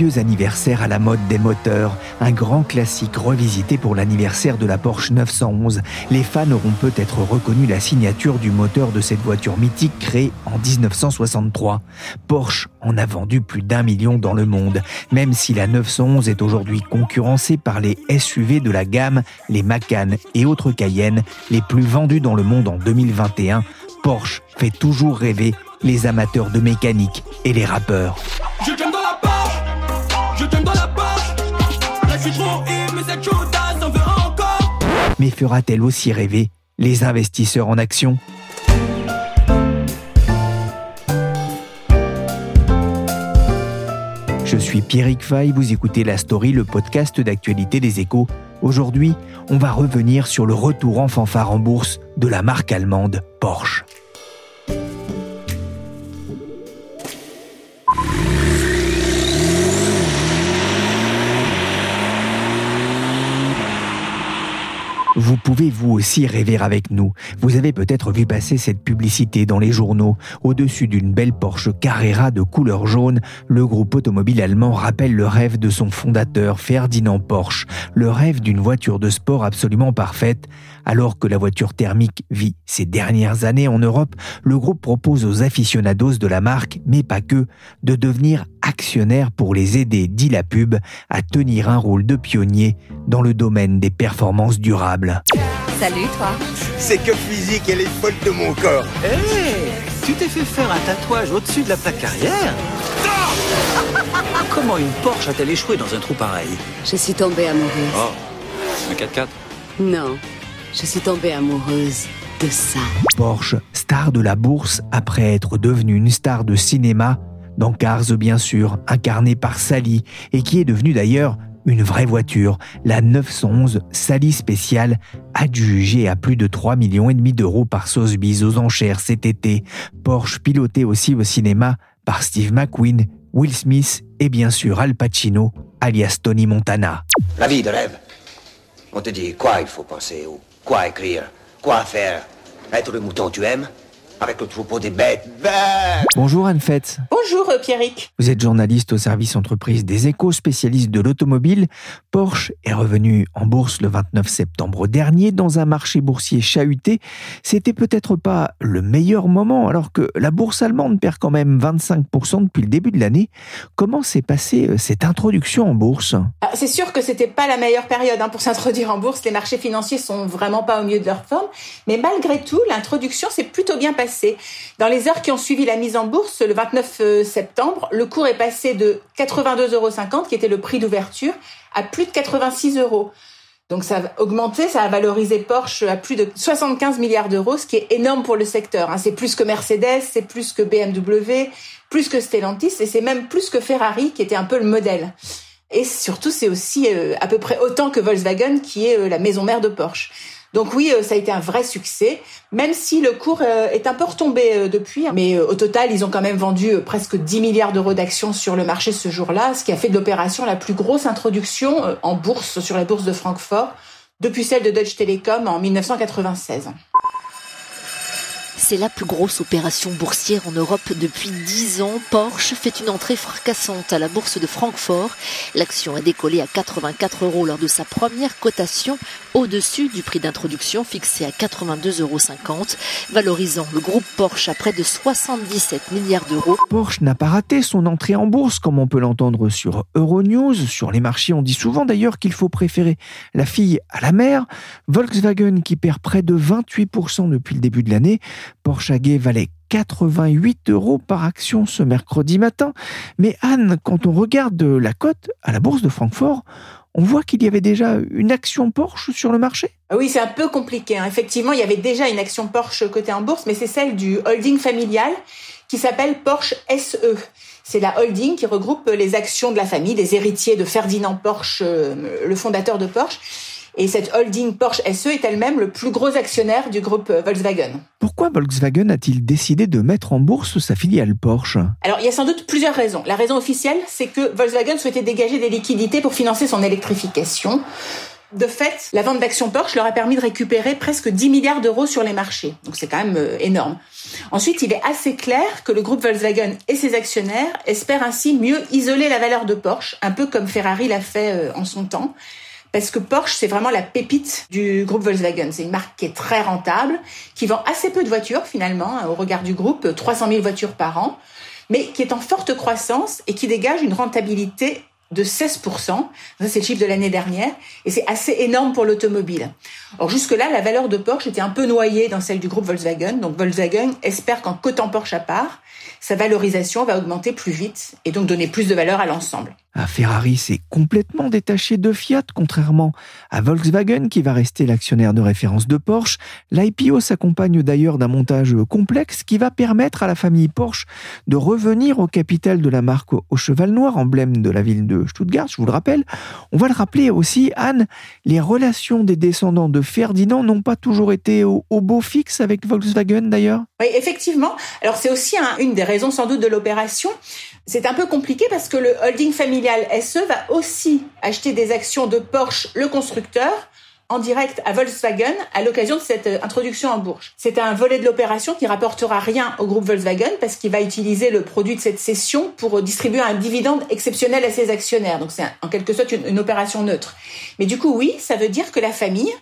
Anniversaire à la mode des moteurs, un grand classique revisité pour l'anniversaire de la Porsche 911. Les fans auront peut-être reconnu la signature du moteur de cette voiture mythique créée en 1963. Porsche en a vendu plus d'un million dans le monde, même si la 911 est aujourd'hui concurrencée par les SUV de la gamme, les Macan et autres Cayenne, les plus vendus dans le monde en 2021. Porsche fait toujours rêver les amateurs de mécanique et les rappeurs. Mais fera-t-elle aussi rêver les investisseurs en actions Je suis Pierrick Fay, vous écoutez La Story, le podcast d'actualité des échos. Aujourd'hui, on va revenir sur le retour en fanfare en bourse de la marque allemande Porsche. Vous pouvez vous aussi rêver avec nous. Vous avez peut-être vu passer cette publicité dans les journaux. Au-dessus d'une belle Porsche Carrera de couleur jaune, le groupe automobile allemand rappelle le rêve de son fondateur Ferdinand Porsche, le rêve d'une voiture de sport absolument parfaite. Alors que la voiture thermique vit ses dernières années en Europe, le groupe propose aux aficionados de la marque, mais pas que, de devenir actionnaires pour les aider, dit la pub, à tenir un rôle de pionnier dans le domaine des performances durables. Salut toi. C'est que physique, elle est folle de mon corps. Hé Tu t'es fait faire un tatouage au-dessus de la plaque arrière Comment une Porsche a-t-elle échoué dans un trou pareil Je suis tombée amoureuse. Oh, un 4x4 Non, je suis tombée amoureuse de ça. Porsche, star de la bourse après être devenue une star de cinéma, dans Cars bien sûr, incarnée par Sally, et qui est devenue d'ailleurs une vraie voiture, la 911 Sally spéciale, adjugée à plus de 3 millions et demi d'euros par Sotheby's aux enchères cet été. Porsche pilotée aussi au cinéma par Steve McQueen, Will Smith et bien sûr Al Pacino, alias Tony Montana. La vie de rêve. On te dit quoi il faut penser, ou quoi écrire, quoi faire. Être le mouton tu aimes? Avec le troupeau des bêtes. Bonjour Anne Fetz. Bonjour euh, Pierrick. Vous êtes journaliste au service entreprise des échos, spécialiste de l'automobile. Porsche est revenu en bourse le 29 septembre dernier dans un marché boursier chahuté. C'était peut-être pas le meilleur moment alors que la bourse allemande perd quand même 25% depuis le début de l'année. Comment s'est passée euh, cette introduction en bourse? Ah, C'est sûr que c'était pas la meilleure période hein, pour s'introduire en bourse. Les marchés financiers sont vraiment pas au mieux de leur forme. Mais malgré tout, l'introduction s'est plutôt bien passée dans les heures qui ont suivi la mise en bourse, le 29 euh, septembre, le cours est passé de 82,50 euros, qui était le prix d'ouverture, à plus de 86 euros. Donc ça a augmenté, ça a valorisé Porsche à plus de 75 milliards d'euros, ce qui est énorme pour le secteur. Hein. C'est plus que Mercedes, c'est plus que BMW, plus que Stellantis, et c'est même plus que Ferrari, qui était un peu le modèle. Et surtout, c'est aussi euh, à peu près autant que Volkswagen, qui est euh, la maison mère de Porsche. Donc oui, euh, ça a été un vrai succès, même si le cours euh, est un peu retombé euh, depuis. Hein. Mais au total, ils ont quand même vendu presque 10 milliards d'euros d'actions sur le marché ce jour-là, ce qui a fait de l'opération la plus grosse introduction en bourse sur la bourse de Francfort depuis celle de Deutsche Telekom en 1996. C'est la plus grosse opération boursière en Europe depuis 10 ans. Porsche fait une entrée fracassante à la bourse de Francfort. L'action a décollé à 84 euros lors de sa première cotation, au-dessus du prix d'introduction fixé à 82,50 euros, valorisant le groupe Porsche à près de 77 milliards d'euros. Porsche n'a pas raté son entrée en bourse, comme on peut l'entendre sur Euronews. Sur les marchés, on dit souvent d'ailleurs qu'il faut préférer la fille à la mère. Volkswagen, qui perd près de 28% depuis le début de l'année, Porsche AG valait 88 euros par action ce mercredi matin. Mais Anne, quand on regarde la cote à la bourse de Francfort, on voit qu'il y avait déjà une action Porsche sur le marché ah Oui, c'est un peu compliqué. Hein. Effectivement, il y avait déjà une action Porsche cotée en bourse, mais c'est celle du holding familial qui s'appelle Porsche SE. C'est la holding qui regroupe les actions de la famille, des héritiers de Ferdinand Porsche, euh, le fondateur de Porsche. Et cette holding Porsche SE est elle-même le plus gros actionnaire du groupe Volkswagen. Pourquoi Volkswagen a-t-il décidé de mettre en bourse sa filiale Porsche? Alors, il y a sans doute plusieurs raisons. La raison officielle, c'est que Volkswagen souhaitait dégager des liquidités pour financer son électrification. De fait, la vente d'actions Porsche leur a permis de récupérer presque 10 milliards d'euros sur les marchés. Donc c'est quand même euh, énorme. Ensuite, il est assez clair que le groupe Volkswagen et ses actionnaires espèrent ainsi mieux isoler la valeur de Porsche, un peu comme Ferrari l'a fait euh, en son temps. Parce que Porsche, c'est vraiment la pépite du groupe Volkswagen. C'est une marque qui est très rentable, qui vend assez peu de voitures finalement, hein, au regard du groupe, 300 000 voitures par an, mais qui est en forte croissance et qui dégage une rentabilité de 16%. Ça, c'est le chiffre de l'année dernière. Et c'est assez énorme pour l'automobile. Or, jusque-là, la valeur de Porsche était un peu noyée dans celle du groupe Volkswagen. Donc, Volkswagen espère qu'en cotant Porsche à part, sa valorisation va augmenter plus vite et donc donner plus de valeur à l'ensemble. Ferrari s'est complètement détaché de Fiat, contrairement à Volkswagen qui va rester l'actionnaire de référence de Porsche. L'IPO s'accompagne d'ailleurs d'un montage complexe qui va permettre à la famille Porsche de revenir au capital de la marque au cheval noir, emblème de la ville de Stuttgart, je vous le rappelle. On va le rappeler aussi, Anne, les relations des descendants de Ferdinand n'ont pas toujours été au, beau fixe avec Volkswagen d'ailleurs Oui, effectivement. Alors c'est aussi une des raisons sans doute de l'opération. C'est un peu compliqué parce que le holding familial SE va aussi acheter des actions de Porsche, le constructeur, en direct à Volkswagen à l'occasion de cette euh, introduction en bourse. C'est un volet de l'opération qui rapportera rien au groupe Volkswagen parce qu'il va utiliser le produit de cette cession pour distribuer un dividende exceptionnel à ses actionnaires. Donc c'est en quelque sorte une, une opération neutre. Mais du coup, oui, ça veut dire que la famille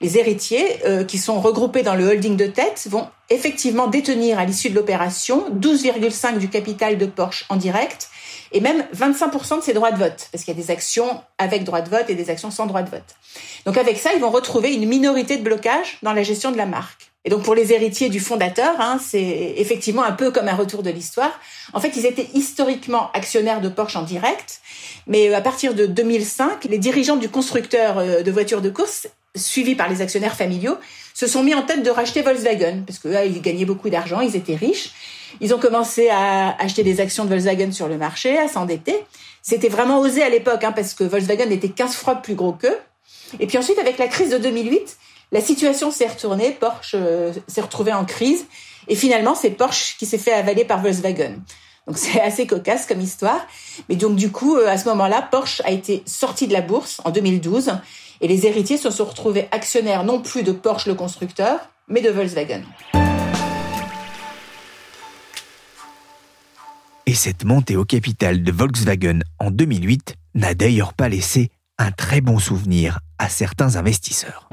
les héritiers euh, qui sont regroupés dans le holding de tête vont effectivement détenir à l'issue de l'opération 12,5 du capital de Porsche en direct et même 25% de ses droits de vote, parce qu'il y a des actions avec droit de vote et des actions sans droit de vote. Donc avec ça, ils vont retrouver une minorité de blocage dans la gestion de la marque. Et donc pour les héritiers du fondateur, hein, c'est effectivement un peu comme un retour de l'histoire. En fait, ils étaient historiquement actionnaires de Porsche en direct, mais à partir de 2005, les dirigeants du constructeur euh, de voitures de course suivis par les actionnaires familiaux, se sont mis en tête de racheter Volkswagen, parce que là, ils gagnaient beaucoup d'argent, ils étaient riches. Ils ont commencé à acheter des actions de Volkswagen sur le marché, à s'endetter. C'était vraiment osé à l'époque, hein, parce que Volkswagen était 15 fois plus gros qu'eux. Et puis ensuite, avec la crise de 2008, la situation s'est retournée, Porsche euh, s'est retrouvé en crise, et finalement, c'est Porsche qui s'est fait avaler par Volkswagen. Donc c'est assez cocasse comme histoire. Mais donc du coup, euh, à ce moment-là, Porsche a été sorti de la bourse en 2012 et les héritiers se sont retrouvés actionnaires non plus de Porsche le constructeur, mais de Volkswagen. Cette montée au capital de Volkswagen en 2008 n'a d'ailleurs pas laissé un très bon souvenir à certains investisseurs.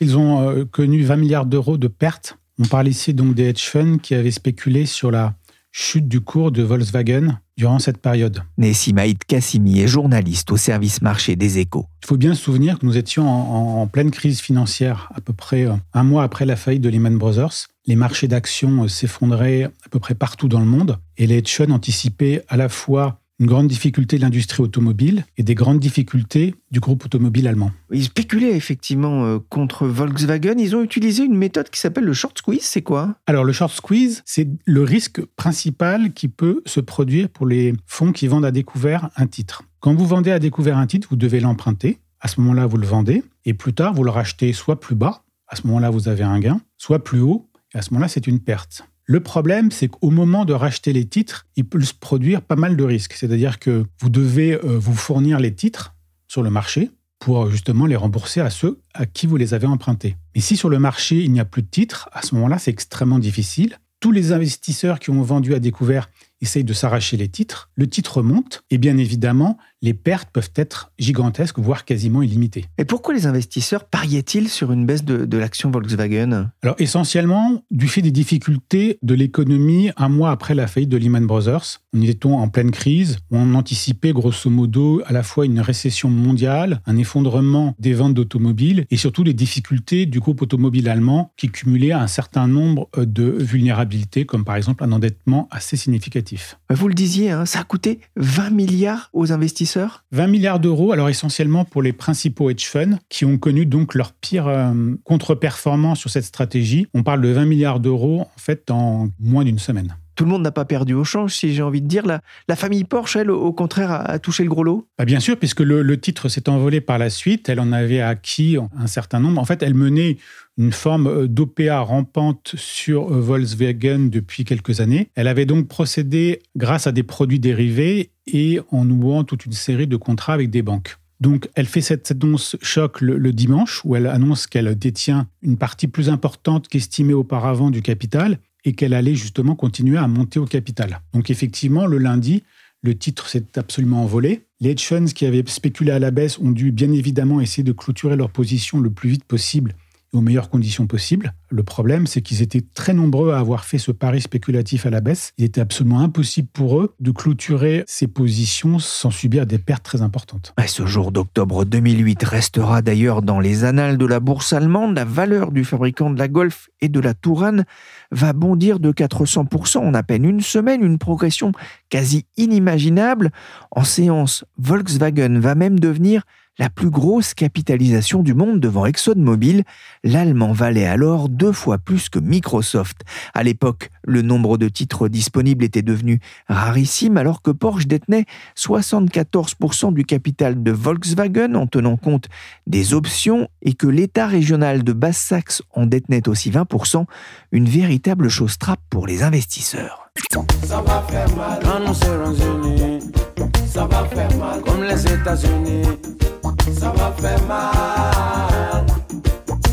Ils ont euh, connu 20 milliards d'euros de pertes. On parle ici donc des hedge funds qui avaient spéculé sur la chute du cours de Volkswagen durant cette période. Nessimaïd Kassimi est journaliste au service marché des échos. Il faut bien se souvenir que nous étions en, pleine crise financière, à peu près euh, un mois après la faillite de Lehman Brothers. Les marchés d'actions euh, s'effondraient à peu près partout dans le monde et les hedge funds anticipaient à la fois une grande difficulté de l'industrie automobile et des grandes difficultés du groupe automobile allemand. Ils spéculaient effectivement euh, contre Volkswagen. Ils ont utilisé une méthode qui s'appelle le short squeeze. C'est quoi? Alors le short squeeze, c'est le risque principal qui peut se produire pour les fonds qui vendent à découvert un titre. Quand vous vendez à découvert un titre, vous devez l'emprunter. À ce moment-là, vous le vendez et plus tard, vous le rachetez soit plus bas. À ce moment-là, vous avez un gain, soit plus haut. Et à ce moment-là, c'est une perte. Le problème, c'est qu'au moment de racheter les titres, il peut se produire pas mal de risques. C'est-à-dire que vous devez euh, vous fournir les titres sur le marché pour justement les rembourser à ceux à qui vous les avez empruntés. Mais si sur le marché, il n'y a plus de titres, à ce moment-là, c'est extrêmement difficile. Tous les investisseurs qui ont vendu à découvert, essayent de s'arracher les titres, le titre monte et bien évidemment, les pertes peuvent être gigantesques, voire quasiment illimitées. Et pourquoi les investisseurs pariaient-ils sur une baisse de, de l'action Volkswagen? Alors essentiellement, du fait des difficultés de l'économie un mois après la faillite de Lehman Brothers, on était en pleine crise, on anticipait grosso modo à la fois une récession mondiale, un effondrement des ventes d'automobiles et surtout les difficultés du groupe automobile allemand qui cumulait un certain nombre de vulnérabilités, comme par exemple un endettement assez significatif. Vous le disiez, hein, ça a coûté 20 milliards aux investisseurs 20 milliards d'euros, alors essentiellement pour les principaux hedge funds qui ont connu donc leur pire euh, contre-performance sur cette stratégie. On parle de 20 milliards d'euros en fait en moins d'une semaine. Tout le monde n'a pas perdu au change, si j'ai envie de dire. La, la, famille Porsche, elle, au contraire, a, touché le gros lot bah Bien sûr, puisque le, le titre s'est envolé par la suite. Elle en avait acquis un certain nombre. En fait, elle menait une forme euh, d'OPA rampante sur euh, Volkswagen depuis quelques années. Elle avait donc procédé grâce à des produits dérivés et en nouant toute une série de contrats avec des banques. Donc, elle fait cette annonce choc le, le dimanche, où elle annonce qu'elle détient une partie plus importante qu'estimée auparavant du capital et qu'elle allait justement continuer à monter au capital. Donc, effectivement, le lundi, le titre s'est absolument envolé. Les hedge funds qui avaient spéculé à la baisse ont dû bien évidemment essayer de clôturer leur position le plus vite possible aux meilleures conditions possibles. Le problème, c'est qu'ils étaient très nombreux à avoir fait ce pari spéculatif à la baisse. Il était absolument impossible pour eux de clôturer ces positions sans subir des pertes très importantes. ce jour d'octobre 2008 restera d'ailleurs dans les annales de la bourse allemande. La valeur du fabricant de la Golf et de la Tourane va bondir de 400% en à peine une semaine, une progression quasi inimaginable. En séance, Volkswagen va même devenir la plus grosse capitalisation du monde devant ExxonMobil, l'allemand valait alors deux fois plus que Microsoft. À l'époque, le nombre de titres disponibles était devenu rarissime alors que Porsche détenait 74% du capital de Volkswagen en tenant compte des options et que l'État régional de Basse-Saxe en détenait aussi 20%, une véritable chose trappe pour les investisseurs. Ça va faire mal.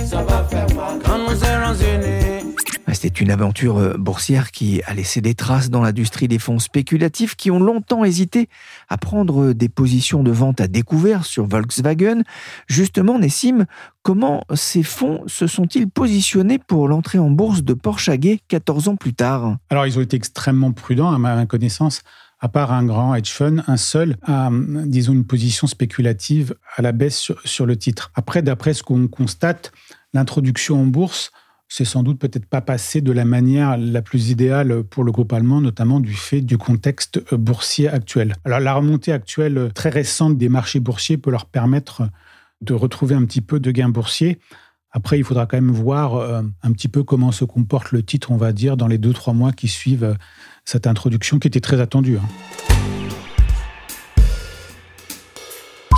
Ça va faire mal quand nous serons unis. C'était une aventure euh, boursière qui a laissé des traces dans l'industrie des fonds spéculatifs qui ont longtemps hésité à prendre des positions de vente à découvert sur Volkswagen. Justement, Nessim, comment ces fonds se sont-ils positionnés pour l'entrée en bourse de Porsche AG 14 ans plus tard? Alors, ils ont été extrêmement prudents, à ma connaissance à part un grand hedge fund, un seul a, disons, une position spéculative à la baisse sur, le titre. Après, d'après ce qu'on constate, l'introduction en bourse c'est sans doute peut-être pas passé de la manière la plus idéale pour le groupe allemand, notamment du fait du contexte boursier actuel. Alors la remontée actuelle très récente des marchés boursiers peut leur permettre de retrouver un petit peu de gains boursiers. Après, il faudra quand même voir euh, un petit peu comment se comporte le titre, on va dire, dans les deux, trois mois qui suivent cette introduction qui était très attendue.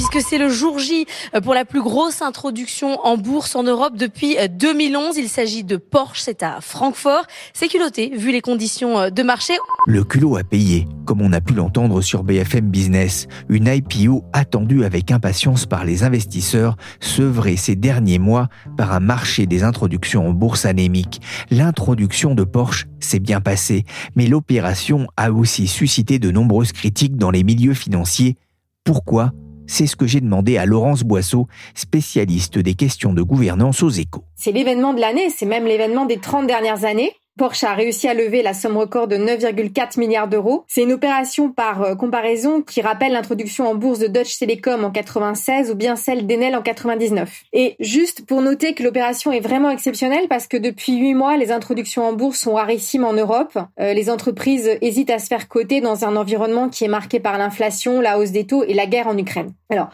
Puisque c'est le jour J euh, pour la plus grosse introduction en bourse en Europe depuis 2011. Euh, Il s'agit de Porsche, c'est à Francfort. C'est culotté vu les conditions euh, de marché. Le culot a payé, comme on a pu l'entendre sur BFM Business. Une IPO attendue avec impatience par les investisseurs, sevrée ces derniers mois par un marché des introductions en bourse anémique. L'introduction de Porsche s'est bien passée, mais l'opération a aussi suscité de nombreuses critiques dans les milieux financiers. Pourquoi c'est ce que j'ai demandé à Laurence Boisseau, spécialiste des questions de gouvernance aux échos. C'est l'événement de l'année, c'est même l'événement des 30 dernières années. Porsche a réussi à lever la somme record de 9,4 milliards d'euros. C'est une opération par euh, comparaison qui rappelle l'introduction en bourse de Deutsche Telekom en 96 ou bien celle d'Enel en 99. Et juste pour noter que l'opération est vraiment exceptionnelle parce que depuis huit mois, les introductions en bourse sont rarissimes en Europe. Euh, les entreprises hésitent à se faire coter dans un environnement qui est marqué par l'inflation, la hausse des taux et la guerre en Ukraine. Alors,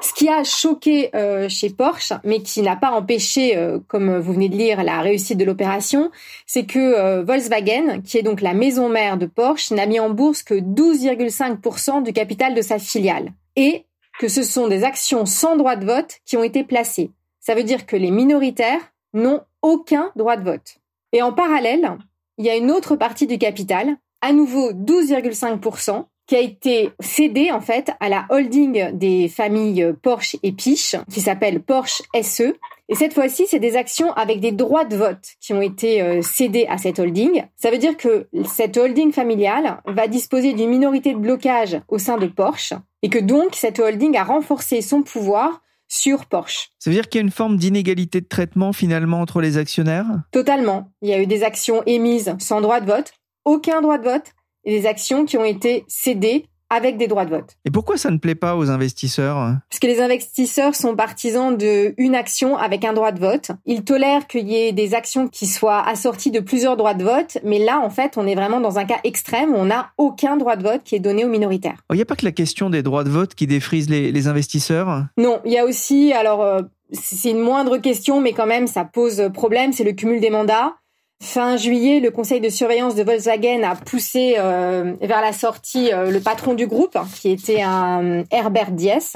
ce qui a choqué euh, chez Porsche, mais qui n'a pas empêché, comme vous venez de lire, la réussite de l'opération, c'est que euh, Volkswagen, qui est donc la maison mère de Porsche, n'a mis en bourse que 12,5% du capital de sa filiale. Et que ce sont des actions sans droit de vote qui ont été placées. Ça veut dire que les minoritaires n'ont aucun droit de vote. Et en parallèle, il y a une autre partie du capital, à nouveau 12,5%, qui a été cédée en fait à la holding des familles Porsche et Piche, qui s'appelle Porsche SE, Et cette fois-ci, c'est des actions avec des droits de vote qui ont été euh, cédés à cette holding. Ça veut dire que cette holding familiale va disposer d'une minorité de blocage au sein de Porsche et que donc cette holding a renforcé son pouvoir sur Porsche. Ça veut dire qu'il y a une forme d'inégalité de traitement finalement entre les actionnaires? Totalement. Il y a eu des actions émises sans droit de vote, aucun droit de vote, et des actions qui ont été cédées avec des droits de vote. Et pourquoi ça ne plaît pas aux investisseurs Parce que les investisseurs sont partisans de une action avec un droit de vote. Ils tolèrent qu'il y ait des actions qui soient assorties de plusieurs droits de vote, mais là, en fait, on est vraiment dans un cas extrême où on n'a aucun droit de vote qui est donné aux minoritaires. Il n'y a pas que la question des droits de vote qui défrise les, investisseurs? Non, il y a aussi, alors, euh, c'est une moindre question, mais quand même, ça pose problème, c'est le cumul des mandats. Fin juillet, le conseil de surveillance de Volkswagen a poussé euh, vers la sortie euh, le patron du groupe, qui était un Herbert Diess.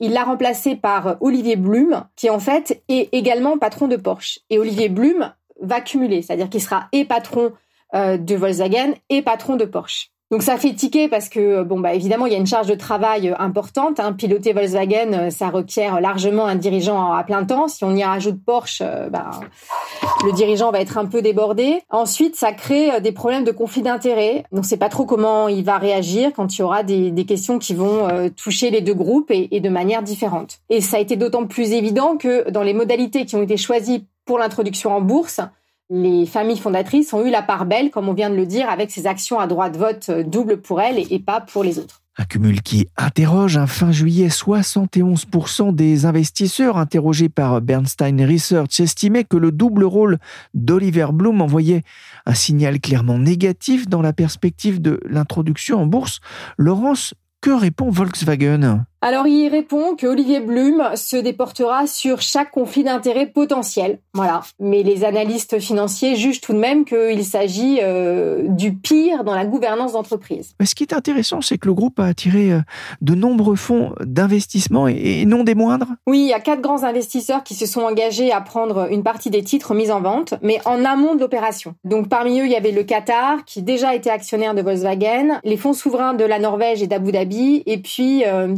Il l'a remplacé par Olivier Blum, qui en fait est également patron de Porsche. Et Olivier Blum va cumuler, c'est-à-dire qu'il sera et patron euh, de Volkswagen et patron de Porsche. Donc ça fait tiquer parce que bon bah évidemment il y a une charge de travail euh, importante. Hein. Piloter Volkswagen, euh, ça requiert largement un dirigeant à plein temps. Si on y rajoute Porsche, euh, bah, le dirigeant va être un peu débordé. Ensuite, ça crée des problèmes de conflit d'intérêts. Donc c'est pas trop comment il va réagir quand il y aura des, des questions qui vont toucher les deux groupes et, et de manière différente. Et ça a été d'autant plus évident que dans les modalités qui ont été choisies pour l'introduction en bourse, les familles fondatrices ont eu la part belle, comme on vient de le dire, avec ces actions à droit de vote euh, double pour elles et pas pour les autres. Un cumul qui interroge. Un fin juillet, 71% des investisseurs interrogés par Bernstein Research estimaient que le double rôle d'Oliver Bloom envoyait un signal clairement négatif dans la perspective de l'introduction en bourse. Laurence, que répond Volkswagen? Alors il répond que Olivier Blum se déportera sur chaque conflit d'intérêts potentiel. Voilà. Mais les analystes financiers jugent tout de même qu'il s'agit euh, du pire dans la gouvernance d'entreprise. Ce qui est intéressant, c'est que le groupe a attiré euh, de nombreux fonds d'investissement et non des moindres. Oui, il y a quatre grands investisseurs qui se sont engagés à prendre une partie des titres mis en vente, mais en amont de l'opération. Donc parmi eux, il y avait le Qatar, qui déjà était actionnaire de Volkswagen, les fonds souverains de la Norvège et d'Abu Dhabi, et puis euh,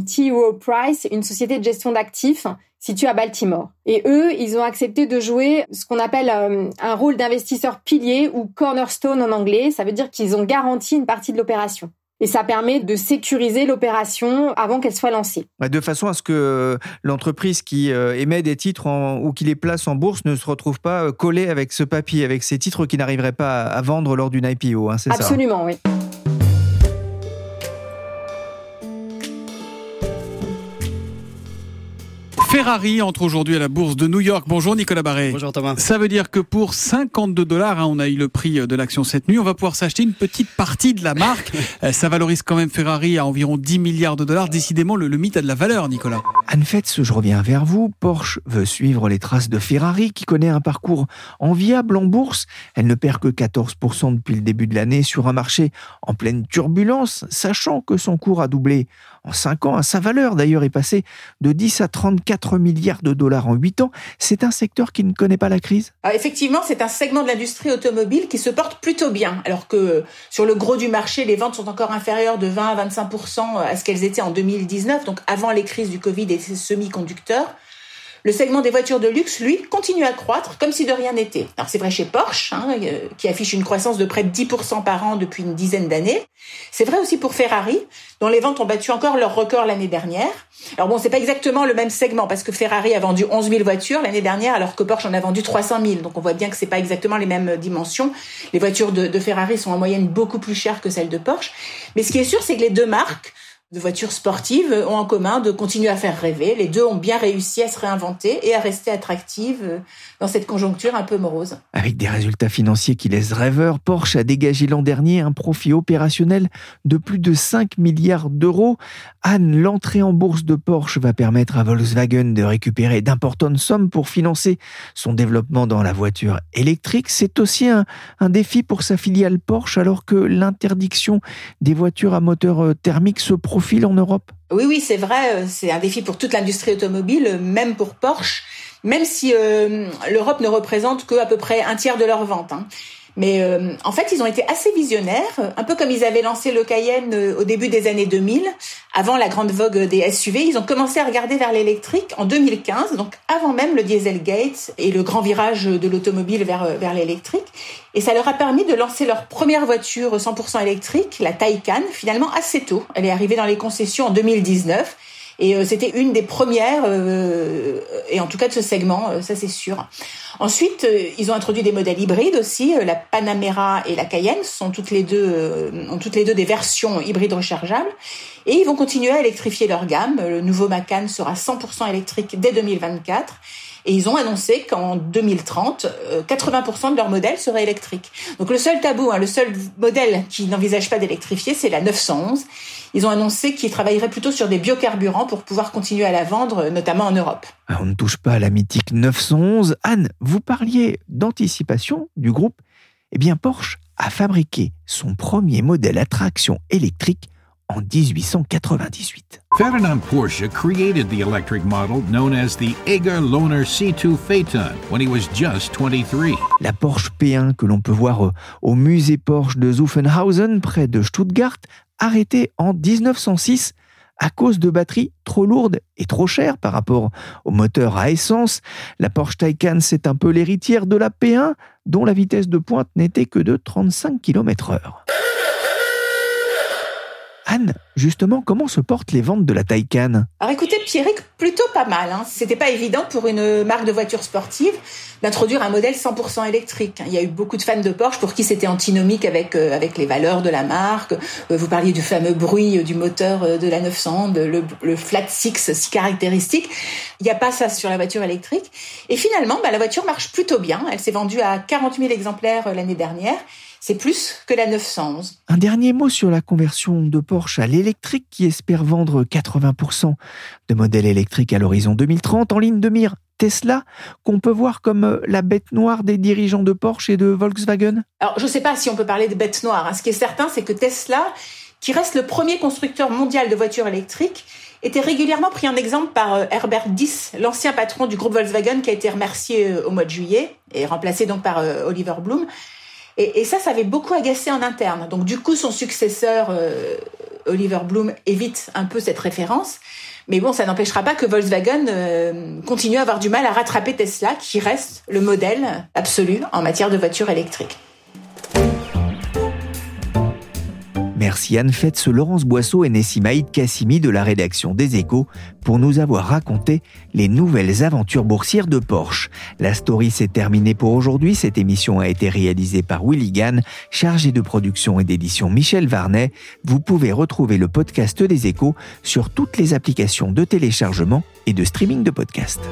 Price, une société de gestion d'actifs située à Baltimore. Et eux, ils ont accepté de jouer ce qu'on appelle euh, un rôle d'investisseur pilier ou cornerstone en anglais. Ça veut dire qu'ils ont garanti une partie de l'opération. Et ça permet de sécuriser l'opération avant qu'elle soit lancée. De façon à ce que euh, l'entreprise qui euh, émet des titres ou qui les place en bourse ne se retrouve pas collée avec ce papier, avec ces titres qui n'arriveraient pas à vendre lors d'une IPO. Hein, c'est ça? Absolument, oui. Ferrari entre aujourd'hui à la bourse de New York. Bonjour Nicolas Barré. Bonjour Thomas. Ça veut dire que pour 52 dollars, hein, on a eu le prix de l'action cette nuit, on va pouvoir s'acheter une petite partie de la marque. Euh, ça valorise quand même Ferrari à environ 10 milliards de dollars. Décidément, le, mythe a de la valeur, Nicolas. Anne Fetz, je reviens vers vous. Porsche veut suivre les traces de Ferrari qui connaît un parcours enviable en bourse. Elle ne perd que 14% depuis le début de l'année sur un marché en pleine turbulence, sachant que son cours a doublé en 5 ans. Sa valeur d'ailleurs est passée de 10 à 34 milliards de dollars en 8 ans. C'est un secteur qui ne connaît pas la crise? Ah, Effectivement, c'est un segment de l'industrie automobile qui se porte plutôt bien, alors que sur le gros du marché, les ventes sont encore inférieures de 20 à 25% à ce qu'elles étaient en 2019, donc avant les crises du Covid et des semi-conducteurs. Le segment des voitures de luxe, lui, continue à croître comme si de rien n'était. Alors c'est vrai chez Porsche, hein, euh, qui affiche une croissance de près de 10% par an depuis une dizaine d'années. C'est vrai aussi pour Ferrari, dont les ventes ont battu encore leur record l'année dernière. Alors bon, c'est pas exactement le même segment parce que Ferrari a vendu 11 000 voitures l'année dernière, alors que Porsche en a vendu 300 000. Donc on voit bien que c'est pas exactement les mêmes dimensions. Les voitures de, de Ferrari sont en moyenne beaucoup plus chères que celles de Porsche. Mais ce qui est sûr, c'est que les deux marques de voitures sportives ont en commun de continuer à faire rêver. Les deux ont bien réussi à se réinventer et à rester attractives dans cette conjoncture un peu morose. Avec des résultats financiers qui laissent rêveurs, Porsche a dégagé l'an dernier un profit opérationnel de plus de 5 milliards d'euros. Anne, l'entrée en bourse de Porsche va permettre à Volkswagen de récupérer d'importantes sommes pour financer son développement dans la voiture électrique. C'est aussi un, un défi pour sa filiale Porsche alors que l'interdiction des voitures à moteur thermique se en Europe Oui, oui, c'est vrai. Euh, c'est un défi pour toute l'industrie automobile, euh, même pour Porsche, même si euh, l'Europe ne représente que à peu près un tiers de leurs ventes. Hein. Mais euh, en fait, ils ont été assez visionnaires, un peu comme ils avaient lancé le Cayenne euh, au début des années 2000, avant la grande vogue des SUV. Ils ont commencé à regarder vers l'électrique en 2015, donc avant même le Dieselgate et le grand virage de l'automobile vers, euh, vers l'électrique. Et ça leur a permis de lancer leur première voiture 100% électrique, la Taycan, finalement assez tôt. Elle est arrivée dans les concessions en 2019. Et euh, c'était une des premières, euh, et en tout cas de ce segment, euh, ça c'est sûr. Ensuite, ils ont introduit des modèles hybrides aussi. La Panamera et la Cayenne sont toutes les deux, ont toutes les deux des versions hybrides rechargeables. Et ils vont continuer à électrifier leur gamme. Le nouveau Macan sera 100% électrique dès 2024. Et ils ont annoncé qu'en 2030, 80% de leurs modèles seraient électriques. Donc le seul tabou, hein, le seul modèle qui n'envisage pas d'électrifier, c'est la 911. Ils ont annoncé qu'ils travailleraient plutôt sur des biocarburants pour pouvoir continuer à la vendre, notamment en Europe. Ah, on ne touche pas à la mythique 911. Anne, vous parliez d'anticipation du groupe. Eh bien, Porsche a fabriqué son premier modèle à traction électrique en 1898. Ferdinand Porsche created the electric model known as the Eger Lohner C2 Phaeton when he was just 23. La Porsche P1 que l'on peut voir euh, au musée Porsche de Zuffenhausen près de Stuttgart arrêté en 1906 à cause de batteries trop lourdes et trop chères par rapport au moteur à essence. La Porsche Taycan, c'est un peu l'héritière de la P1, dont la vitesse de pointe n'était que de 35 km/h. Anne, justement, comment se portent les ventes de la Taycan? Alors écoutez, Pierrick, plutôt pas mal. Hein. C'était pas évident pour une marque de voiture sportive d'introduire un modèle 100% électrique. Il y a eu beaucoup de fans de Porsche pour qui c'était antinomique avec euh, avec les valeurs de la marque. Euh, vous parliez du fameux bruit euh, du moteur de la 900, le, le, flat six si caractéristique. Il n'y a pas ça sur la voiture électrique. Et finalement, bah, la voiture marche plutôt bien. Elle s'est vendue à 40 000 exemplaires l'année dernière. C'est plus que la 911. Un dernier mot sur la conversion de Porsche à l'électrique qui espère vendre 80% de modèles électriques à l'horizon 2030 en ligne de mire Tesla, qu'on peut voir comme euh, la bête noire des dirigeants de Porsche et de Volkswagen Alors, je ne sais pas si on peut parler de bête noire. Hein. Ce qui est certain, c'est que Tesla, qui reste le premier constructeur mondial de voitures électriques, était régulièrement pris en exemple par euh, Herbert Diss, l'ancien patron du groupe Volkswagen qui a été remercié euh, au mois de juillet et remplacé donc par Oliver Bloom. Et, ça, ça avait beaucoup agacé en interne. Donc du coup, son successeur, euh, Oliver Bloom, évite un peu cette référence. Mais bon, ça n'empêchera pas que Volkswagen euh, continue à avoir du mal à rattraper Tesla, qui reste le modèle absolu en matière de voitures électriques. Merci Anne Fetz, Laurence Boisseau et Nessimaïd Kassimi de la rédaction des Échos pour nous avoir raconté les nouvelles aventures boursières de Porsche. La story s'est terminée pour aujourd'hui. Cette émission a été réalisée par Willy Gann, chargé de production et d'édition Michel Varnet. Vous pouvez retrouver le podcast des Échos sur toutes les applications de téléchargement et de streaming de podcasts.